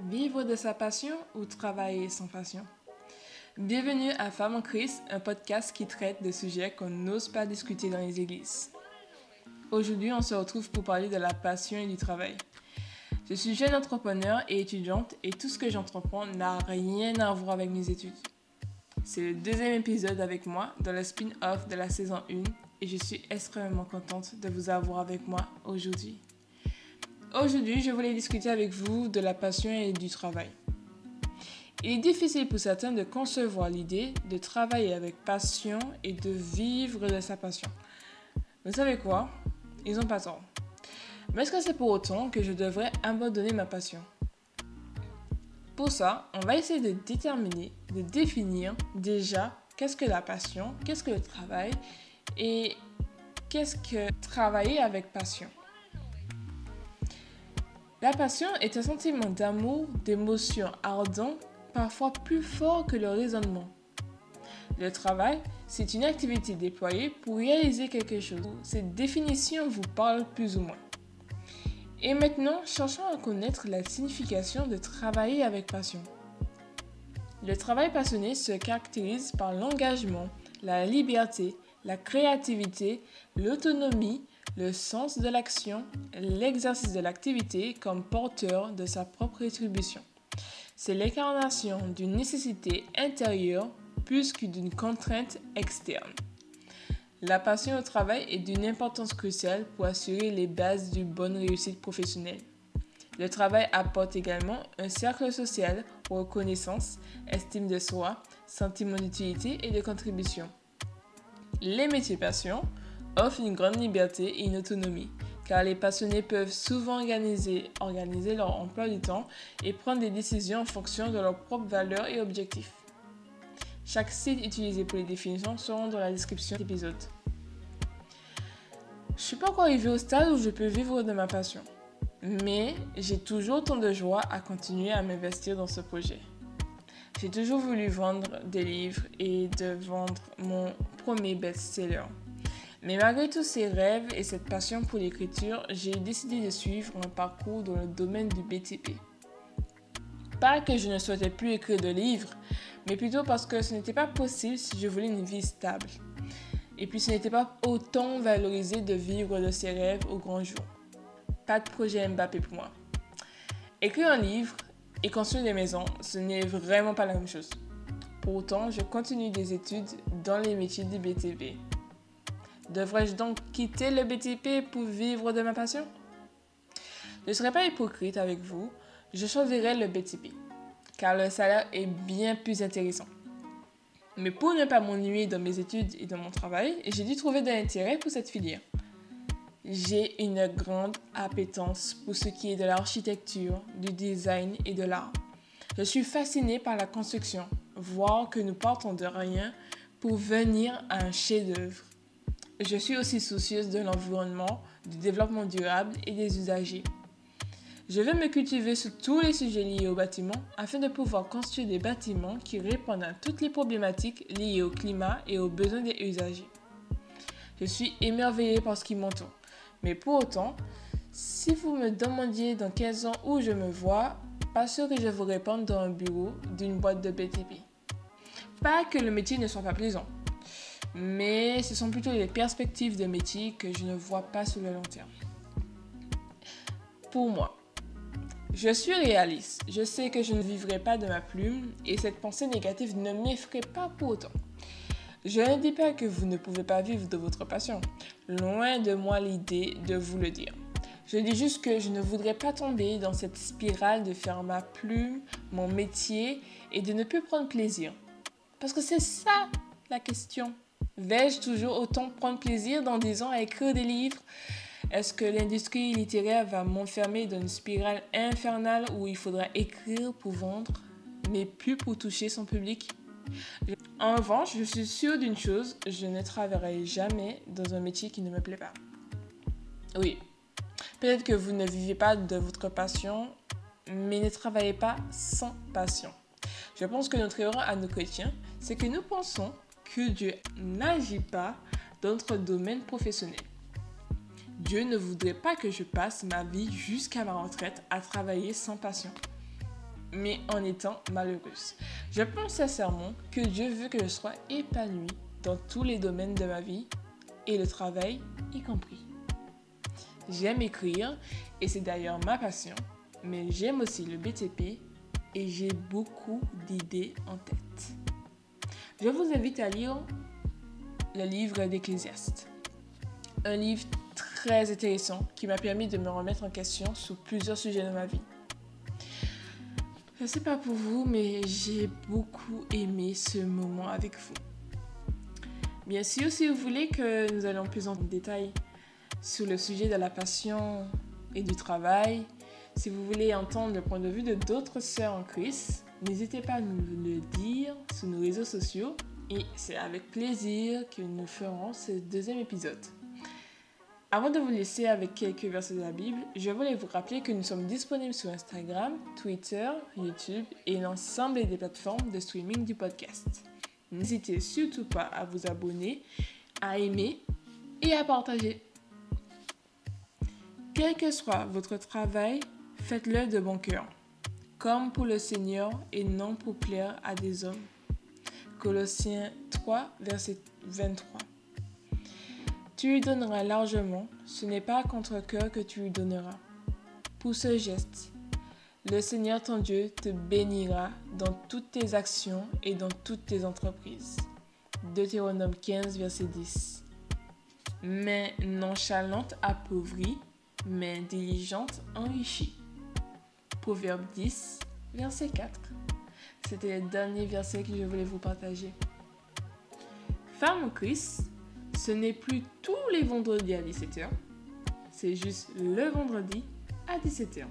Vivre de sa passion ou travailler sans passion? Bienvenue à Femme en Christ, un podcast qui traite de sujets qu'on n'ose pas discuter dans les églises. Aujourd'hui, on se retrouve pour parler de la passion et du travail. Je suis jeune entrepreneur et étudiante et tout ce que j'entreprends n'a rien à voir avec mes études. C'est le deuxième épisode avec moi dans le spin-off de la saison 1 et je suis extrêmement contente de vous avoir avec moi aujourd'hui. Aujourd'hui, je voulais discuter avec vous de la passion et du travail. Il est difficile pour certains de concevoir l'idée de travailler avec passion et de vivre de sa passion. Vous savez quoi? Ils n'ont pas tort. Mais est-ce que c'est pour autant que je devrais abandonner ma passion? Pour ça, on va essayer de déterminer, de définir déjà qu'est-ce que la passion, qu'est-ce que le travail et qu'est-ce que travailler avec passion. La passion est un sentiment d'amour, d'émotion ardent, parfois plus fort que le raisonnement. Le travail, c'est une activité déployée pour réaliser quelque chose. Cette définition vous parle plus ou moins. Et maintenant, cherchons à connaître la signification de travailler avec passion. Le travail passionné se caractérise par l'engagement, la liberté, la créativité, l'autonomie, le sens de l'action, l'exercice de l'activité comme porteur de sa propre rétribution. C'est l'incarnation d'une nécessité intérieure plus que d'une contrainte externe. La passion au travail est d'une importance cruciale pour assurer les bases d'une bonne réussite professionnelle. Le travail apporte également un cercle social, reconnaissance, estime de soi, sentiment d'utilité et de contribution. Les métiers passion offre une grande liberté et une autonomie, car les passionnés peuvent souvent organiser, organiser leur emploi du temps et prendre des décisions en fonction de leurs propres valeurs et objectifs. Chaque site utilisé pour les définitions seront dans la description de l'épisode. Je suis pas encore arrivé au stade où je peux vivre de ma passion, mais j'ai toujours autant de joie à continuer à m'investir dans ce projet. J'ai toujours voulu vendre des livres et de vendre mon premier best-seller. Mais malgré tous ces rêves et cette passion pour l'écriture, j'ai décidé de suivre un parcours dans le domaine du BTP. Pas que je ne souhaitais plus écrire de livres, mais plutôt parce que ce n'était pas possible si je voulais une vie stable. Et puis ce n'était pas autant valorisé de vivre de ses rêves au grand jour. Pas de projet Mbappé pour moi. Écrire un livre et construire des maisons, ce n'est vraiment pas la même chose. Pourtant, je continue des études dans les métiers du BTP. Devrais-je donc quitter le BTP pour vivre de ma passion? Je ne serai pas hypocrite avec vous, je choisirai le BTP, car le salaire est bien plus intéressant. Mais pour ne pas m'ennuyer dans mes études et dans mon travail, j'ai dû trouver de l'intérêt pour cette filière. J'ai une grande appétence pour ce qui est de l'architecture, du design et de l'art. Je suis fascinée par la construction, voir que nous partons de rien pour venir à un chef-d'œuvre. Je suis aussi soucieuse de l'environnement, du développement durable et des usagers. Je vais me cultiver sur tous les sujets liés au bâtiment afin de pouvoir construire des bâtiments qui répondent à toutes les problématiques liées au climat et aux besoins des usagers. Je suis émerveillée par ce qui m'entoure. Mais pour autant, si vous me demandiez dans 15 ans où je me vois, pas sûr que je vous réponde dans un bureau d'une boîte de BTP. Pas que le métier ne soit pas plaisant mais ce sont plutôt les perspectives de métier que je ne vois pas sur le long terme. Pour moi, je suis réaliste. Je sais que je ne vivrai pas de ma plume et cette pensée négative ne m'effraie pas pour autant. Je ne dis pas que vous ne pouvez pas vivre de votre passion. Loin de moi l'idée de vous le dire. Je dis juste que je ne voudrais pas tomber dans cette spirale de faire ma plume, mon métier et de ne plus prendre plaisir. Parce que c'est ça la question. Vais-je toujours autant prendre plaisir dans 10 ans à écrire des livres? Est-ce que l'industrie littéraire va m'enfermer dans une spirale infernale où il faudra écrire pour vendre, mais plus pour toucher son public? En revanche, je suis sûre d'une chose, je ne travaillerai jamais dans un métier qui ne me plaît pas. Oui, peut-être que vous ne vivez pas de votre passion, mais ne travaillez pas sans passion. Je pense que notre erreur à nos chrétiens, c'est que nous pensons que Dieu n'agit pas dans notre domaine professionnel. Dieu ne voudrait pas que je passe ma vie jusqu'à ma retraite à travailler sans passion. mais en étant malheureuse. Je pense sincèrement que Dieu veut que je sois épanouie dans tous les domaines de ma vie et le travail y compris. J'aime écrire et c'est d'ailleurs ma passion, mais j'aime aussi le BTP et j'ai beaucoup d'idées en tête. Je vous invite à lire le livre d'Ecclésiaste, un livre très intéressant qui m'a permis de me remettre en question sur plusieurs sujets de ma vie. Je ne sais pas pour vous, mais j'ai beaucoup aimé ce moment avec vous. Bien sûr, si vous voulez que nous allions plus en détail sur le sujet de la passion et du travail, si vous voulez entendre le point de vue de d'autres sœurs en Christ, n'hésitez pas à nous le dire sur nos réseaux sociaux et c'est avec plaisir que nous ferons ce deuxième épisode. Avant de vous laisser avec quelques versets de la Bible, je voulais vous rappeler que nous sommes disponibles sur Instagram, Twitter, YouTube et l'ensemble des plateformes de streaming du podcast. N'hésitez surtout pas à vous abonner, à aimer et à partager. Quel que soit votre travail, faites-le de bon cœur, comme pour le Seigneur et non pour plaire à des hommes. Colossiens 3, verset 23. Tu lui donneras largement, ce n'est pas contre cœur que tu lui donneras. Pour ce geste, le Seigneur ton Dieu te bénira dans toutes tes actions et dans toutes tes entreprises. Deutéronome 15, verset 10. Mais nonchalante appauvrie, mais diligente enrichie. Proverbe 10, verset 4. C'était le dernier verset que je voulais vous partager. Femme au Christ, ce n'est plus tous les vendredis à 17h, c'est juste le vendredi à 17h.